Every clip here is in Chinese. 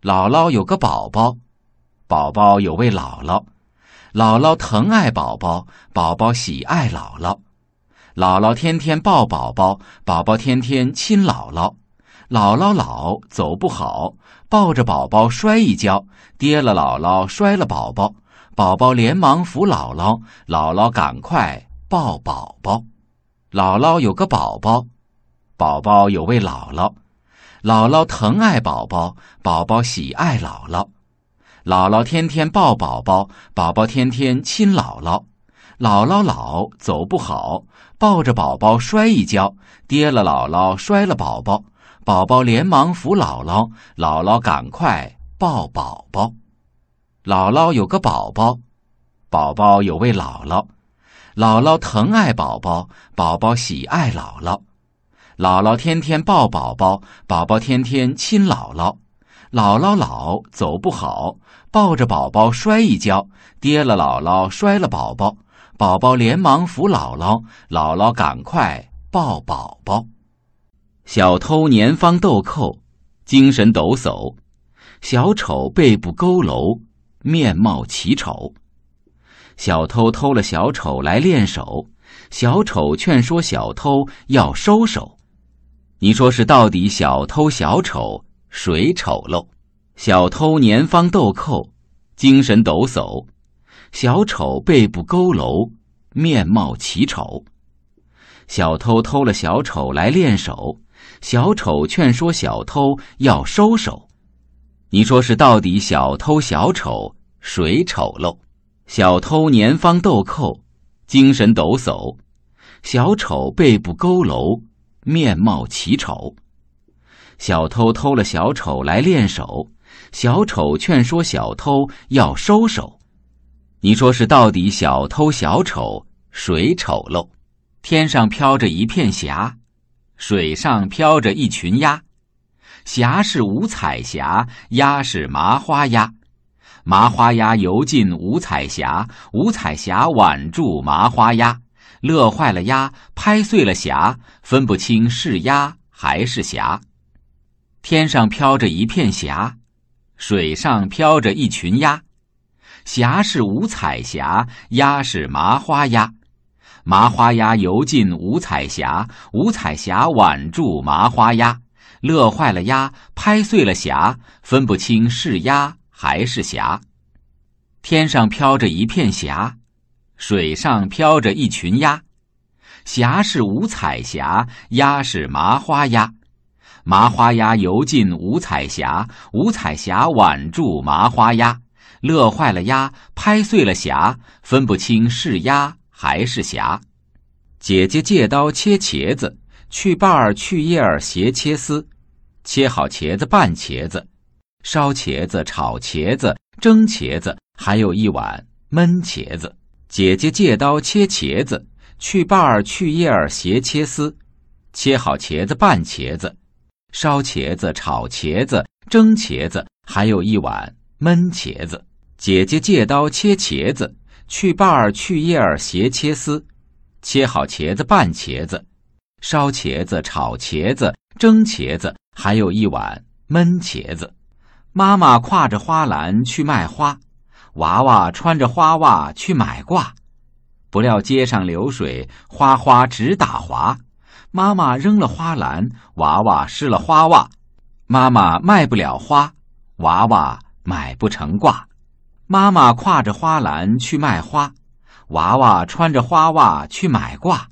姥姥有个宝宝，宝宝有位姥姥，姥姥疼爱宝宝，宝宝喜爱姥姥。姥姥天天抱宝宝，宝宝天天亲姥姥。姥姥老走不好，抱着宝宝摔一跤，跌了姥姥，摔了宝宝。宝宝连忙扶姥姥，姥姥赶快抱宝宝。姥姥有个宝宝，宝宝有位姥姥。姥姥疼爱宝宝，宝宝喜爱姥姥。姥姥天天抱宝宝，宝宝天天亲姥姥。姥姥老走不好，抱着宝宝摔一跤，跌了姥姥，摔了宝宝。宝宝连忙扶姥姥，姥姥赶快抱宝宝。姥姥有个宝宝，宝宝有位姥姥。姥姥疼爱宝宝，宝宝喜爱姥姥。姥姥天天抱宝宝，宝宝天天亲姥姥。姥姥老走不好，抱着宝宝摔一跤，跌了姥姥，摔了宝宝。宝宝连忙扶姥姥，姥姥赶快抱宝宝。小偷年方豆蔻，精神抖擞；小丑背部佝偻，面貌奇丑。小偷偷了小丑来练手，小丑劝说小偷要收手。你说是到底小偷小丑谁丑陋？小偷年方豆蔻，精神抖擞；小丑背部佝偻，面貌奇丑。小偷偷了小丑来练手，小丑劝说小偷要收手。你说是到底小偷小丑谁丑陋？小偷年方豆蔻，精神抖擞；小丑背部佝偻。面貌奇丑，小偷偷了小丑来练手，小丑劝说小偷要收手。你说是到底小偷小丑谁丑陋？天上飘着一片霞，水上飘着一群鸭，霞是五彩霞，鸭是麻花鸭，麻花鸭游进五彩霞，五彩霞挽住麻花鸭。乐坏了鸭，拍碎了霞，分不清是鸭还是霞。天上飘着一片霞，水上飘着一群鸭。霞是五彩霞，鸭是麻花鸭。麻花鸭游进五彩霞，五彩霞挽住麻花鸭。乐坏了鸭，拍碎了霞，分不清是鸭还是霞。天上飘着一片霞。水上飘着一群鸭，霞是五彩霞，鸭是麻花鸭。麻花鸭游进五彩霞，五彩霞挽住麻花鸭。乐坏了鸭，拍碎了霞，分不清是鸭还是霞。姐姐借刀切茄子，去瓣儿去叶儿斜切丝。切好茄子拌茄子，烧茄子炒茄子蒸茄子，还有一碗焖茄子。姐姐借刀切茄子，去瓣儿去叶儿斜切丝，切好茄子拌茄子，烧茄子炒茄子蒸茄子，还有一碗焖茄子。姐姐借刀切茄子，去瓣儿去叶儿斜切丝，切好茄子拌茄子，烧茄子炒茄子蒸茄子，还有一碗焖茄子。妈妈挎着花篮去卖花。娃娃穿着花袜去买挂，不料街上流水，花花直打滑。妈妈扔了花篮，娃娃湿了花袜。妈妈卖不了花，娃娃买不成挂。妈妈挎着花篮去卖花，娃娃穿着花袜去买挂。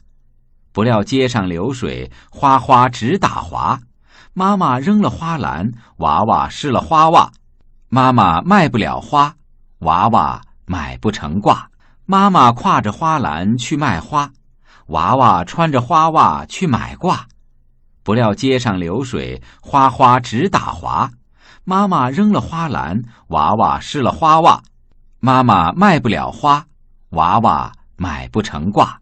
不料街上流水，花花直打滑。妈妈扔了花篮，娃娃湿了花袜。妈妈卖不了花。娃娃买不成挂，妈妈挎着花篮去卖花，娃娃穿着花袜去买挂。不料街上流水，哗哗直打滑。妈妈扔了花篮，娃娃湿了花袜。妈妈卖不了花，娃娃买不成挂。